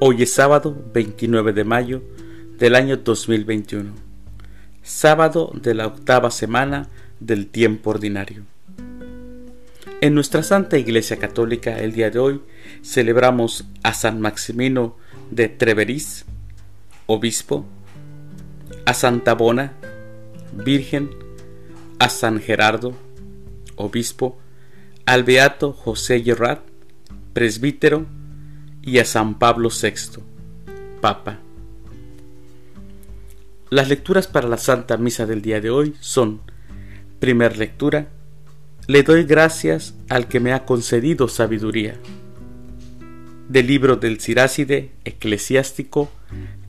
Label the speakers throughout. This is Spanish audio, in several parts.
Speaker 1: Hoy es sábado 29 de mayo del año 2021, sábado de la octava semana del tiempo ordinario. En nuestra Santa Iglesia Católica el día de hoy celebramos a San Maximino de Treveris, obispo, a Santa Bona, virgen, a San Gerardo, obispo, al Beato José Gerard, presbítero, y a San Pablo VI, Papa. Las lecturas para la Santa Misa del día de hoy son, primer lectura, le doy gracias al que me ha concedido sabiduría. Del libro del Siráside Eclesiástico,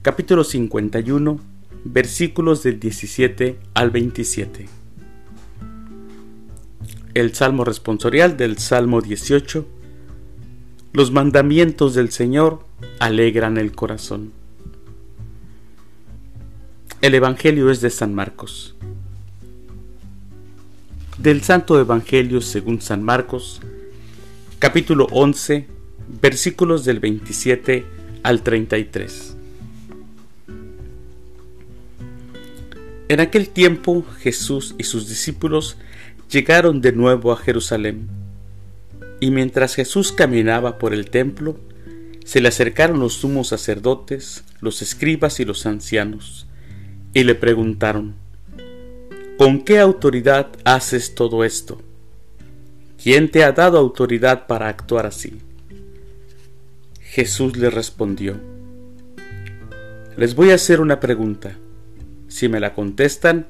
Speaker 1: capítulo 51, versículos del 17 al 27. El Salmo responsorial del Salmo 18 los mandamientos del Señor alegran el corazón. El Evangelio es de San Marcos. Del Santo Evangelio según San Marcos, capítulo 11, versículos del 27 al 33. En aquel tiempo Jesús y sus discípulos llegaron de nuevo a Jerusalén y mientras Jesús caminaba por el templo, se le acercaron los sumos sacerdotes, los escribas y los ancianos, y le preguntaron, ¿Con qué autoridad haces todo esto? ¿Quién te ha dado autoridad para actuar así? Jesús le respondió, Les voy a hacer una pregunta. Si me la contestan,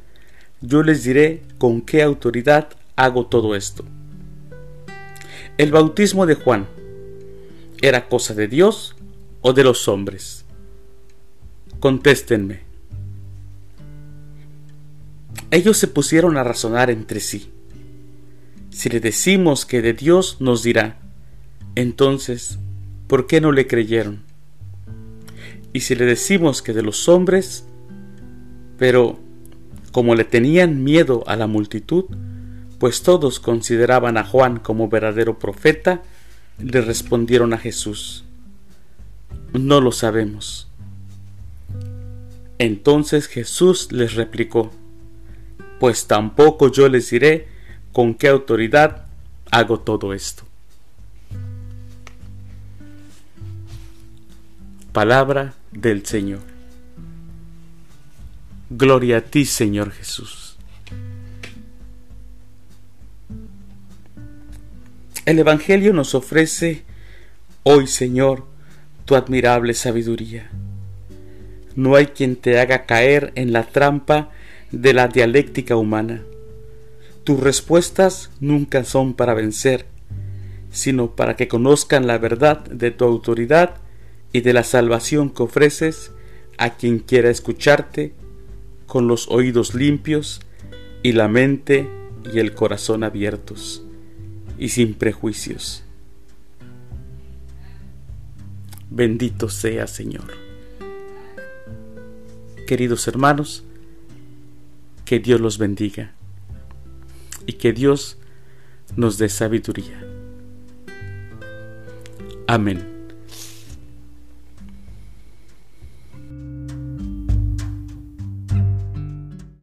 Speaker 1: yo les diré con qué autoridad hago todo esto. ¿El bautismo de Juan era cosa de Dios o de los hombres? Contéstenme. Ellos se pusieron a razonar entre sí. Si le decimos que de Dios nos dirá, entonces, ¿por qué no le creyeron? Y si le decimos que de los hombres, pero como le tenían miedo a la multitud, pues todos consideraban a Juan como verdadero profeta, le respondieron a Jesús, no lo sabemos. Entonces Jesús les replicó, pues tampoco yo les diré con qué autoridad hago todo esto. Palabra del Señor. Gloria a ti, Señor Jesús. El Evangelio nos ofrece hoy, Señor, tu admirable sabiduría. No hay quien te haga caer en la trampa de la dialéctica humana. Tus respuestas nunca son para vencer, sino para que conozcan la verdad de tu autoridad y de la salvación que ofreces a quien quiera escucharte con los oídos limpios y la mente y el corazón abiertos y sin prejuicios. Bendito sea Señor. Queridos hermanos, que Dios los bendiga y que Dios nos dé sabiduría. Amén.